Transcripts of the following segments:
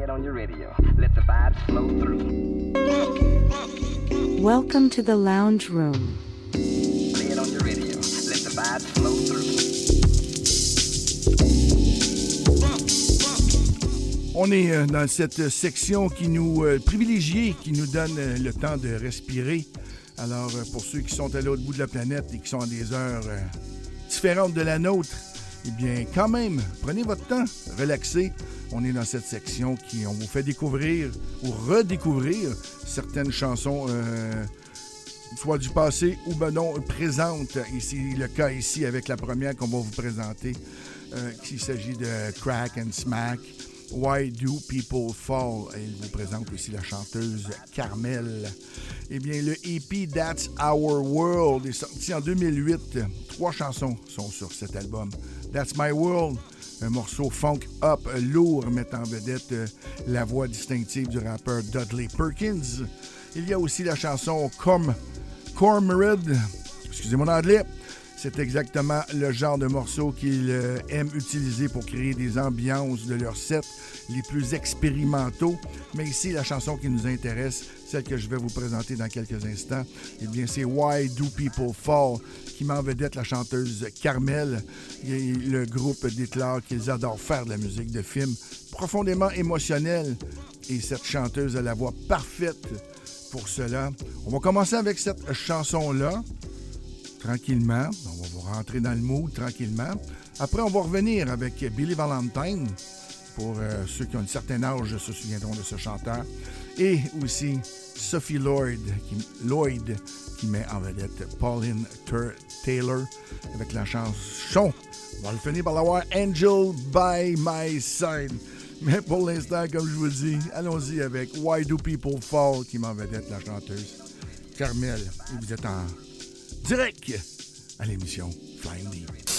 Play it on your radio. Let the vibes flow through. Welcome to the lounge room. Play it on your radio. Let the vibes flow through. On est euh, dans cette section qui nous euh, privilégiée, qui nous donne euh, le temps de respirer. Alors, euh, pour ceux qui sont à l'autre bout de la planète et qui sont à des heures euh, différentes de la nôtre, eh bien, quand même, prenez votre temps, relaxez. On est dans cette section qui, on vous fait découvrir ou redécouvrir certaines chansons, euh, soit du passé ou ben non, présentes. C'est le cas ici avec la première qu'on va vous présenter, euh, s'agit de Crack and Smack. Why Do People Fall? Et vous présente aussi la chanteuse Carmel. Eh bien, le EP That's Our World est sorti en 2008. Trois chansons sont sur cet album. That's My World, un morceau funk up lourd mettant en vedette euh, la voix distinctive du rappeur Dudley Perkins. Il y a aussi la chanson Come Cormorant, excusez mon anglais. C'est exactement le genre de morceau qu'ils euh, aiment utiliser pour créer des ambiances de leurs sets les plus expérimentaux. Mais ici, la chanson qui nous intéresse, celle que je vais vous présenter dans quelques instants, eh bien, c'est Why Do People Fall, qui m'en vedette la chanteuse Carmel. Le groupe déclare qu'ils adorent faire de la musique de film profondément émotionnelle. Et cette chanteuse a la voix parfaite pour cela. On va commencer avec cette chanson-là tranquillement. On va vous rentrer dans le mood tranquillement. Après, on va revenir avec Billy Valentine. Pour euh, ceux qui ont un certain âge se souviendront de ce chanteur. Et aussi Sophie Lloyd qui, Lloyd, qui met en vedette Pauline Tur- Taylor avec la chanson. On va le finir par l'avoir Angel by My Side. Mais pour l'instant, comme je vous dis, allons-y avec Why Do People Fall qui m'en vedette la chanteuse Carmel. Vous êtes en direct à l'émission Flying Deep.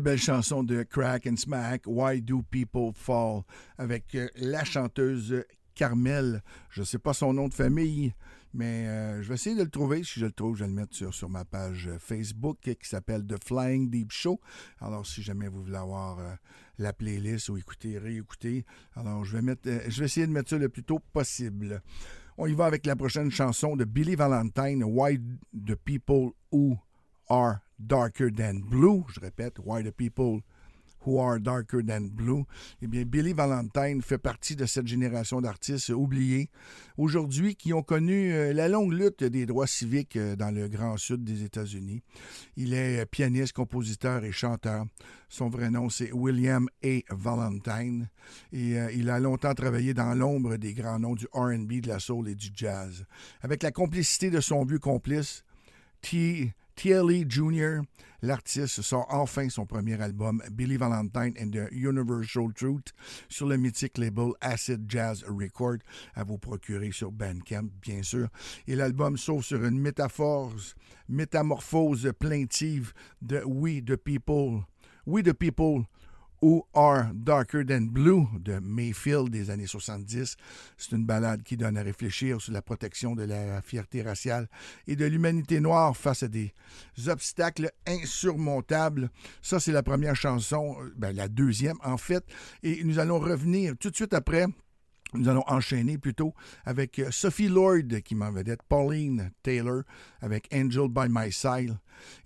Belle chanson de Crack and Smack, Why Do People Fall, avec euh, la chanteuse Carmel. Je ne sais pas son nom de famille, mais euh, je vais essayer de le trouver. Si je le trouve, je vais le mettre sur, ma page Facebook qui s'appelle The Flying Deep Show. Alors, si jamais vous voulez avoir euh, la playlist ou écouter, réécouter, alors je vais, mettre, euh, je vais essayer de mettre ça le plus tôt possible. On y va avec la prochaine chanson de Billy Valentine, Why the People Who Are Darker Than Blue. Je répète, Why the People Who Are Darker Than Blue. Eh bien, Billy Valentine fait partie de cette génération d'artistes oubliés aujourd'hui qui ont connu euh, la longue lutte des droits civiques euh, dans le grand sud des États-Unis. Il est euh, pianiste, compositeur et chanteur. Son vrai nom, c'est William A. Valentine. Et il a longtemps travaillé dans l'ombre des grands noms du RB, de la soul et du jazz. Avec la complicité de son vieux complice, T. T.L.E. Jr., l'artiste sort enfin son premier album, Billy Valentine and the Universal Truth, sur le mythique label Acid Jazz Record, à vous procurer sur Bandcamp, bien sûr. Et l'album s'ouvre sur une métaphore, métamorphose plaintive de We the People. We the People Who Are Darker Than Blue de Mayfield des années 70. C'est une balade qui donne à réfléchir sur la protection de la fierté raciale et de l'humanité noire face à des obstacles insurmontables. Ça, c'est la première chanson, ben, la deuxième en fait. Et nous allons revenir tout de suite après nous allons enchaîner plutôt avec euh, Sophie Lord qui m'en vedette, Pauline Taylor avec Angel by My Side.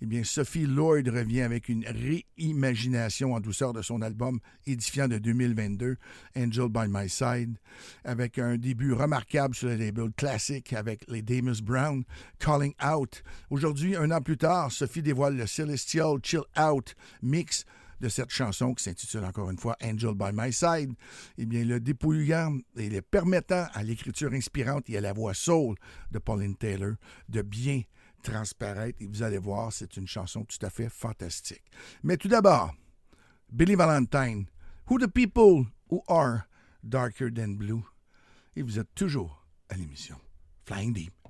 Eh bien, Sophie Lord revient avec une réimagination en douceur de son album édifiant de 2022, Angel by My Side, avec un début remarquable sur le label classique avec les Damus Brown, Calling Out. Aujourd'hui, un an plus tard, Sophie dévoile le Celestial Chill Out mix cette chanson qui s'intitule encore une fois Angel by My Side, eh bien, le dépouillant et le permettant à l'écriture inspirante et à la voix soul de Pauline Taylor de bien transparaître. Et vous allez voir, c'est une chanson tout à fait fantastique. Mais tout d'abord, Billy Valentine, Who the People Who Are Darker Than Blue. Et vous êtes toujours à l'émission Flying Deep.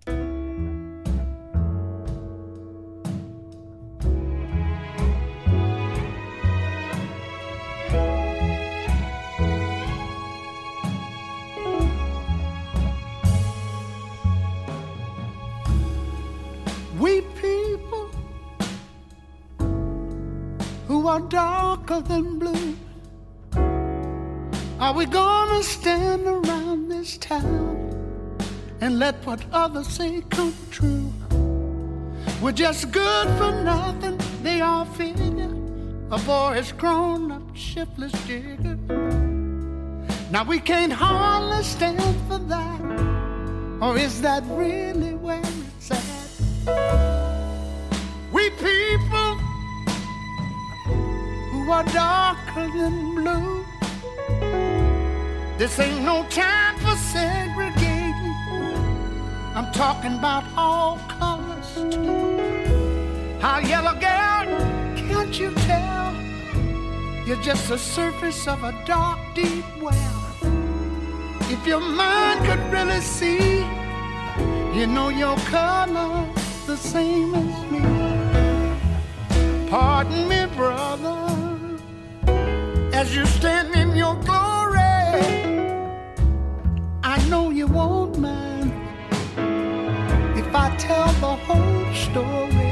Town and let what others say come true? We're just good for nothing, they all figure. A boy is grown up, shiftless digger. Now we can't hardly stand for that. Or is that really where it's at? We people who are darker than blue. This ain't no time for segregating. I'm talking about all colors too. How yellow girl, can't you tell? You're just the surface of a dark, deep well. If your mind could really see, you know your color the same as me. Pardon me, brother, as you stand in your glory. Know you won't mind if I tell the whole story.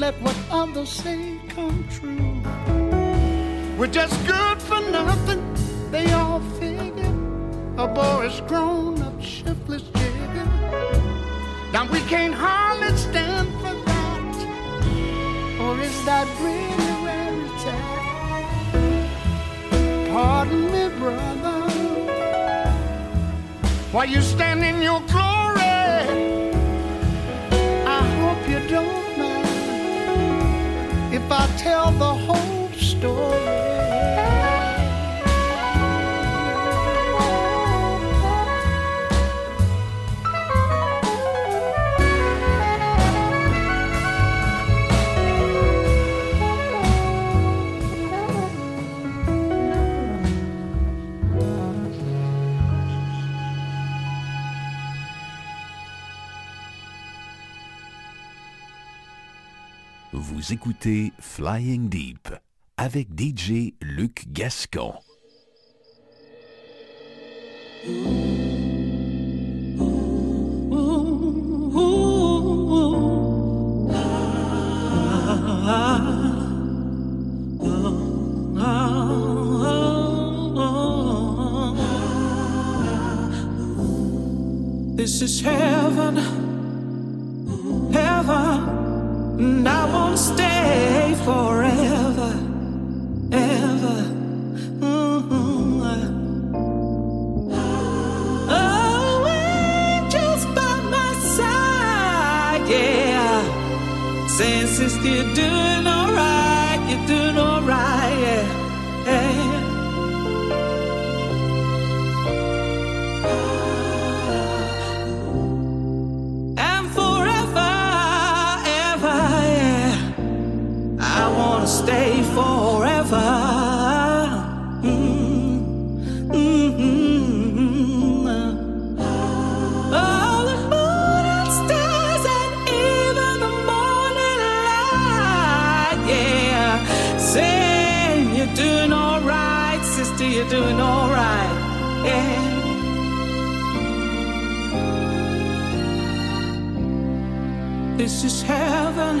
Let what others say come true. We're just good for nothing, they all figure. A boy is grown up, shiftless jigger. Now we can't hardly stand for that. Or is that really where it's at? Pardon me, brother. While you stand in your glory, I hope you don't if I tell the whole story. Écoutez Flying Deep avec DJ Luc Gascon. This is heaven, and I won't stay forever, ever. Mhm. Oh, angels by my side, yeah. You're doing alright, you're doing alright, yeah. Forever. Mm, mm, Oh, the moon and stars and even the morning light, yeah. Saying you're doing alright, sister, you're doing alright, yeah. This is heaven,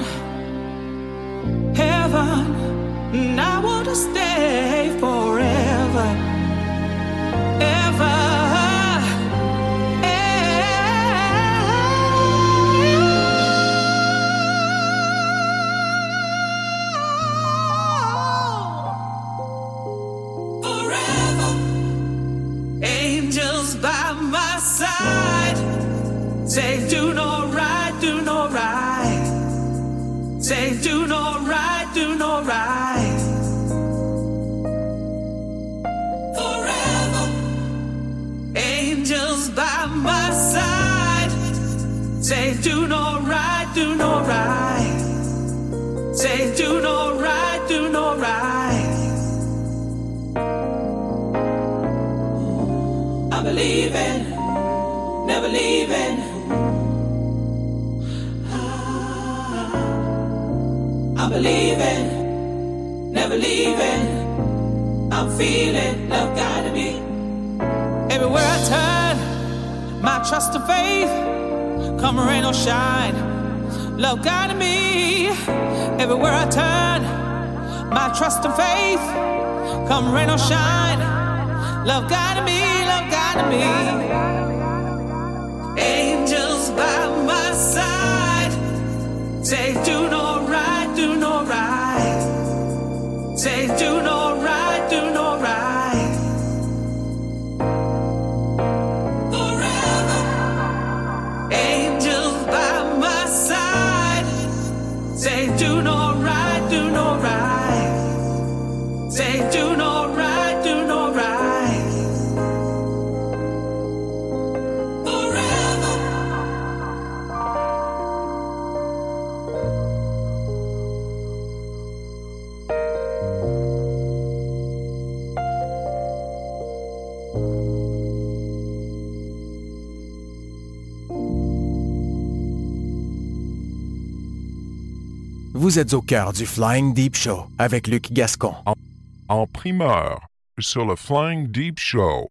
Believing, never leaving. Ah, I'm believing, never leaving. I'm feeling love guiding me. Everywhere I turn, my trust and faith, come rain or shine. Love guiding me. Everywhere I turn, my trust and faith, come rain or shine. Love guiding me. Angels by my side. Say, do no Vous êtes au cœur du Flying Deep Show avec Luc Gascon. En primeur sur le Flying Deep Show.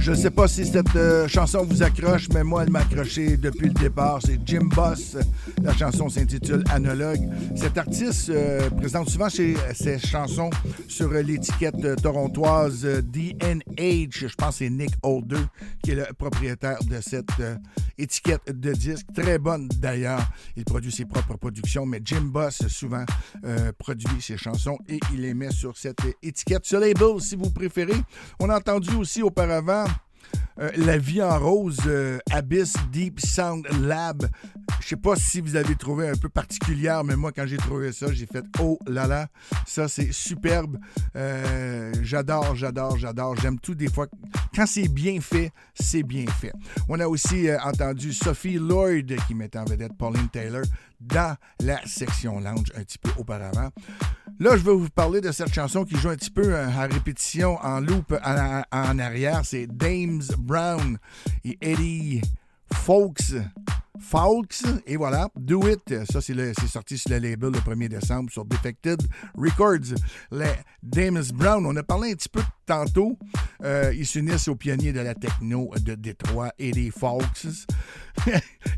Je sais pas si cette euh, chanson vous accroche, mais moi, elle m'a accroché depuis le départ. C'est Jim Boss. La chanson s'intitule Analogue. Cet artiste euh, présente souvent ses, ses chansons sur l'étiquette euh, torontoise euh, DNH. Je pense que c'est Nick Holder qui est le propriétaire de cette euh, étiquette de disque. Très bonne d'ailleurs. Il produit ses propres productions, mais Jim Boss souvent euh, produit ses chansons et il les met sur cette étiquette, ce label si vous préférez. On a entendu aussi auparavant euh, La vie en rose, euh, Abyss Deep Sound Lab. Je sais pas si vous avez trouvé un peu particulière, mais moi, quand j'ai trouvé ça, j'ai fait Oh là là, ça c'est superbe. Euh, j'adore, j'adore, j'adore. J'aime tout des fois. Quand c'est bien fait, c'est bien fait. On a aussi entendu Sophie Lloyd qui mettait en vedette Pauline Taylor dans la section lounge un petit peu auparavant. Là, je vais vous parler de cette chanson qui joue un petit peu euh, à répétition en loop en, arrière. C'est Dames Brown et Eddie Folks. Folks, et voilà, Do It, ça c'est sorti sur le label le 1er décembre sur Defected Records. Les Dames Brown, on a parlé un petit peu tantôt, euh, ils s'unissent aux pionniers de la techno de Détroit, Eddie Folks.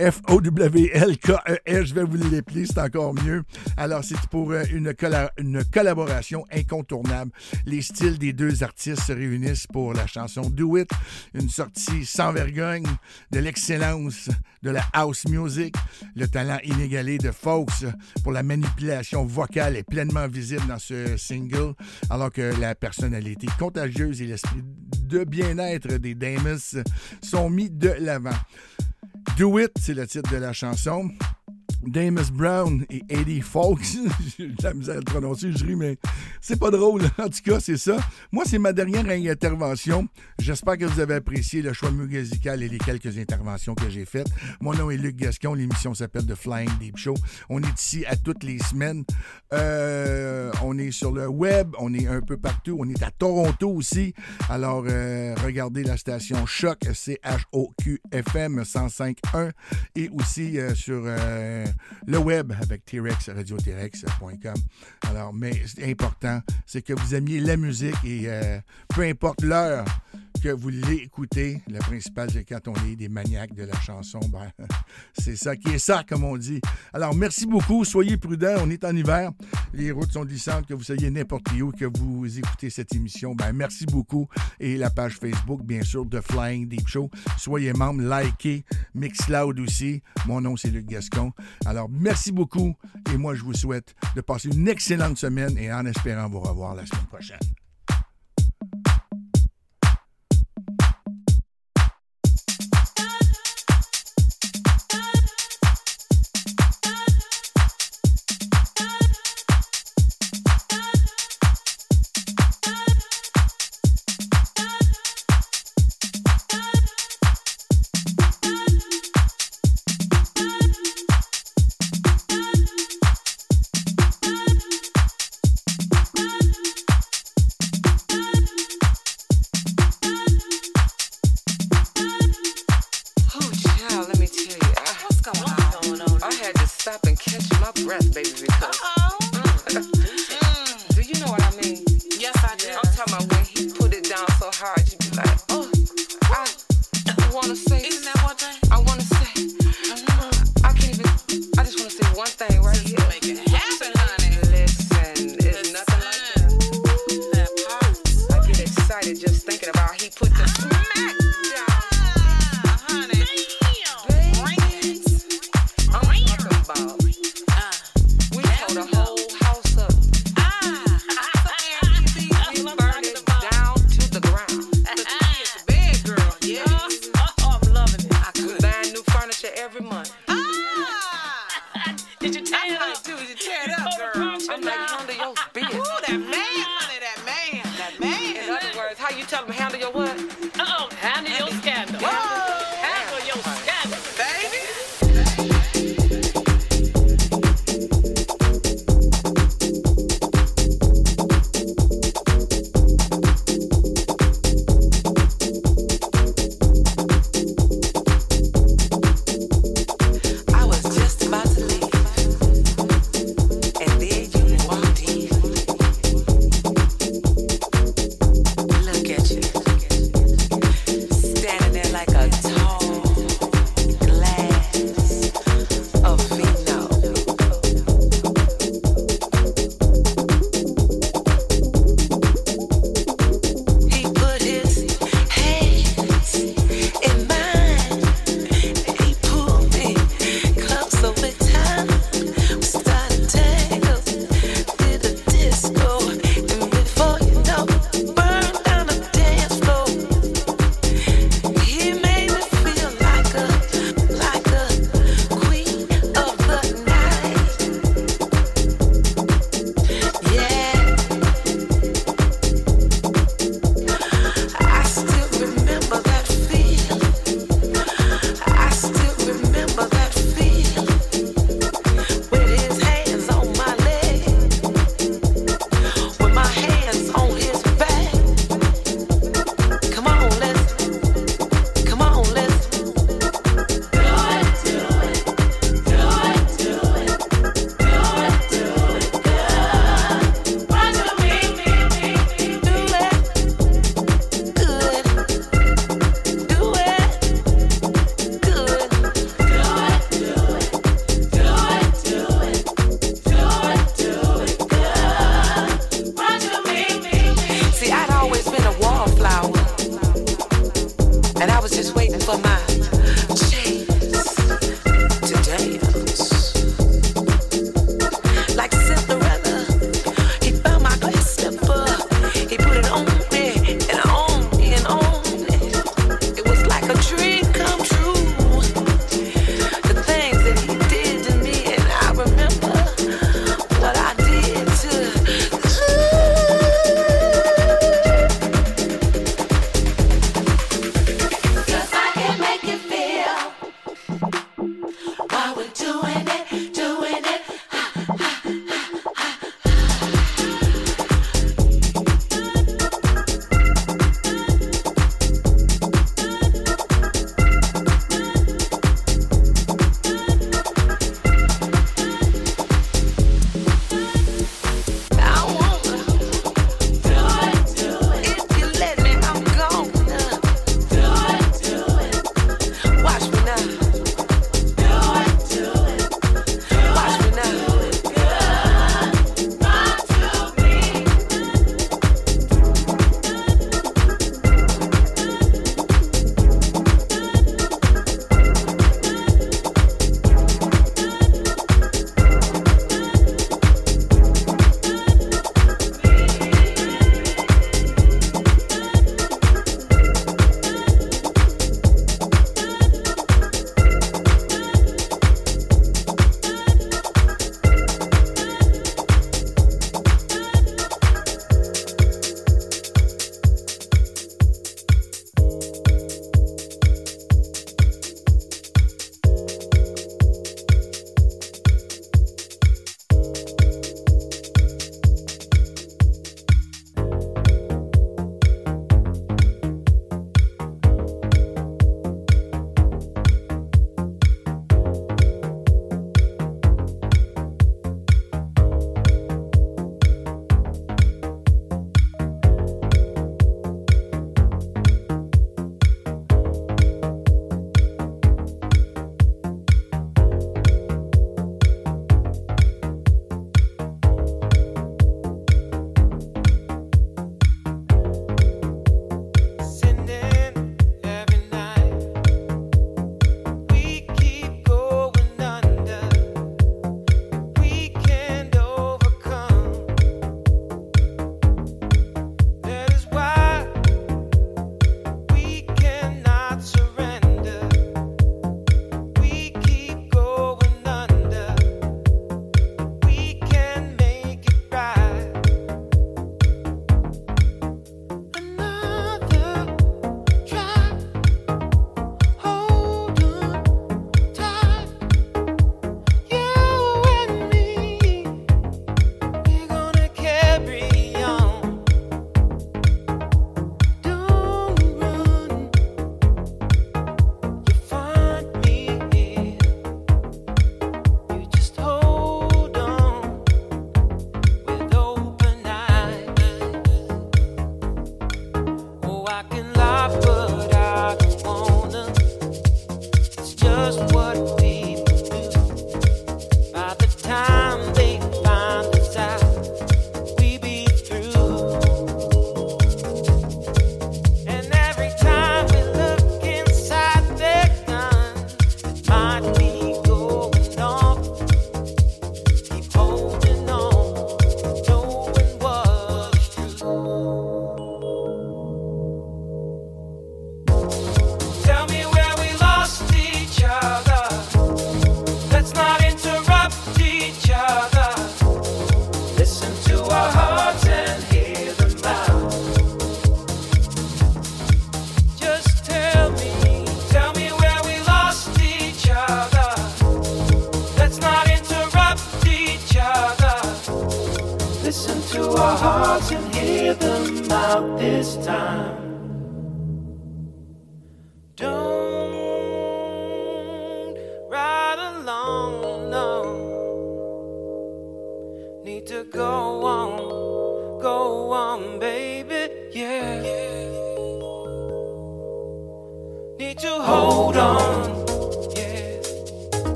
F-O-W-L-K-E-S, E je vais vous l'appeler, c'est encore mieux. Alors, c'est pour euh, une, une collaboration incontournable. Les styles des deux artistes se réunissent pour la chanson Do It, une sortie sans vergogne de l'excellence de la house music. Le talent inégalé de Fox pour la manipulation vocale est pleinement visible dans ce single, alors que la personnalité contagieuse et l'esprit de bien-être des Damus sont mis de l'avant. Do It, c'est le titre de la chanson. Damus Brown et Eddie Fox. J'ai la misère à le prononcer, je ris, mais c'est pas drôle. En tout cas, c'est ça. Moi, c'est ma dernière intervention. J'espère que vous avez apprécié le choix musical et les quelques interventions que j'ai faites. Mon nom est Luc Gascon. L'émission s'appelle The Flying Deep Show. On est ici à toutes les semaines. Euh, on est sur le web. On est un peu partout. On est à Toronto aussi. Alors, euh, regardez la station Choc, C-H-O-Q-F-M 105.1 et aussi euh, sur le web avec T-Rex, radio-t-rex.com. Alors, mais c'est important, c'est que vous aimiez la musique et euh, peu importe l'heure que vous l'écoutez, le principal, c'est quand on est des maniaques de la chanson, ben, c'est ça qui est ça, comme on dit. Alors, merci beaucoup, soyez prudents, on est en hiver, les routes sont glissantes, que vous soyez n'importe où, que vous écoutez cette émission, ben, merci beaucoup. Et la page Facebook, bien sûr, de Flying Deep Show. Soyez membre, likez, Mixcloud aussi. Mon nom, c'est Luc Gascon. Alors, merci beaucoup et moi, je vous souhaite de passer une excellente semaine et en espérant vous revoir la semaine prochaine.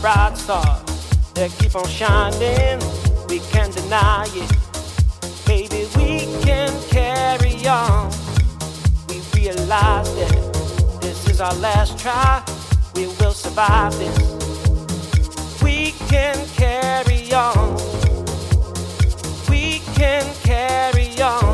Bright stars that keep on shining. We can't deny it. Baby, we can carry on. We realize that this is our last try. We will survive this. We can carry on. We can carry on.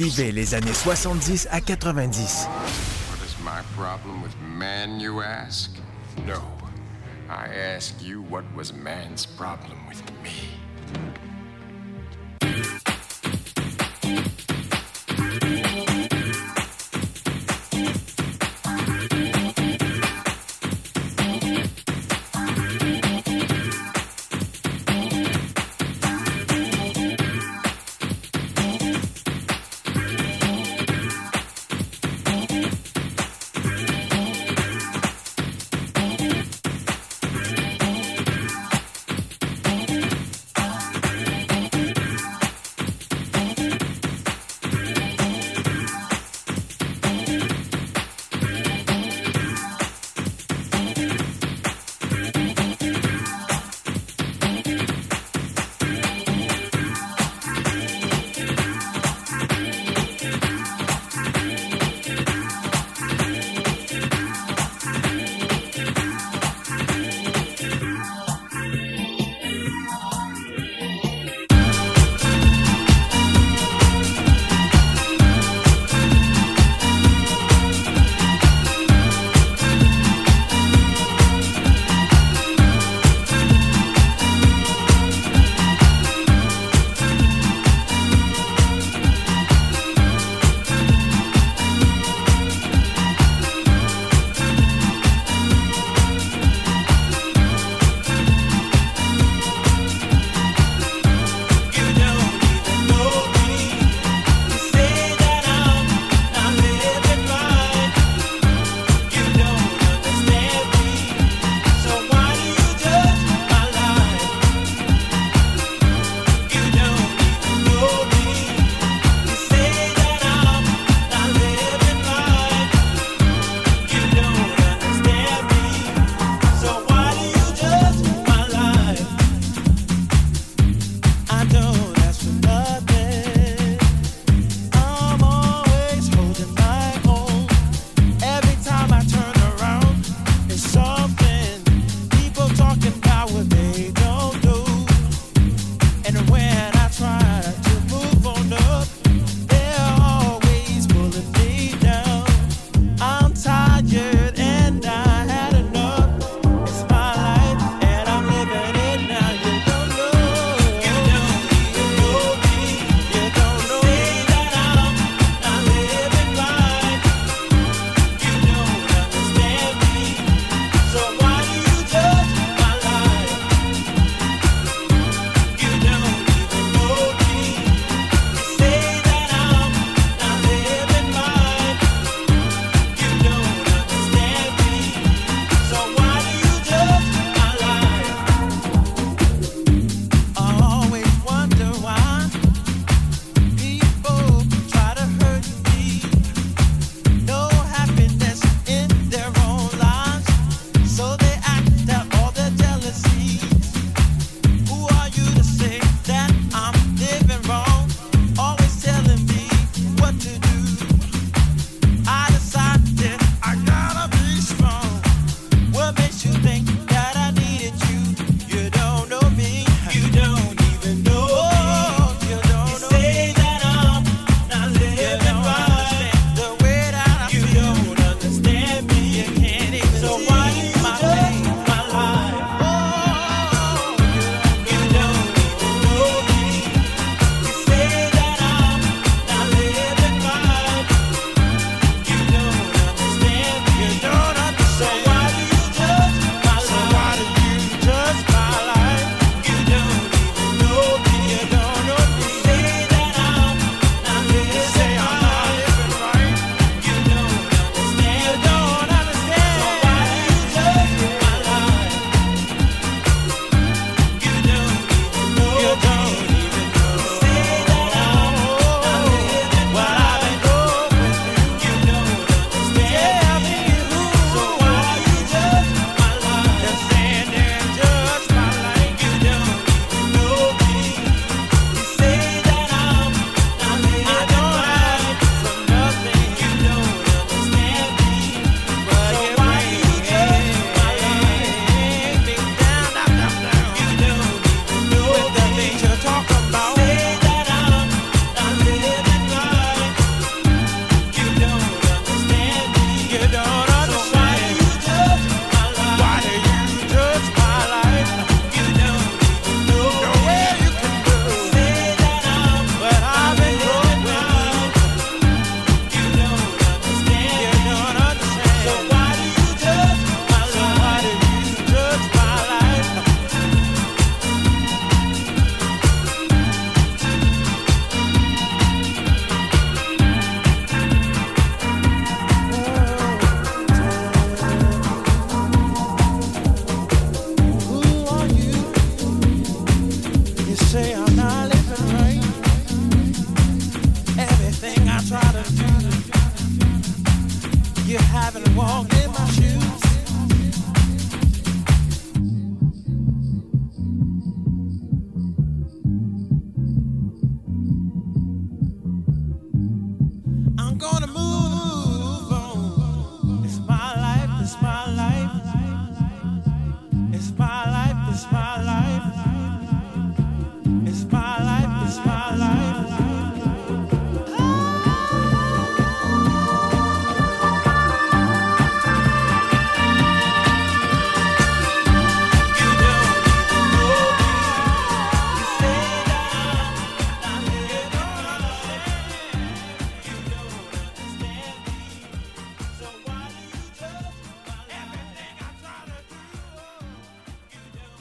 Revivez les années 70 à 90. What is my problem with man, you ask? No. I ask you, what was man's problem with me?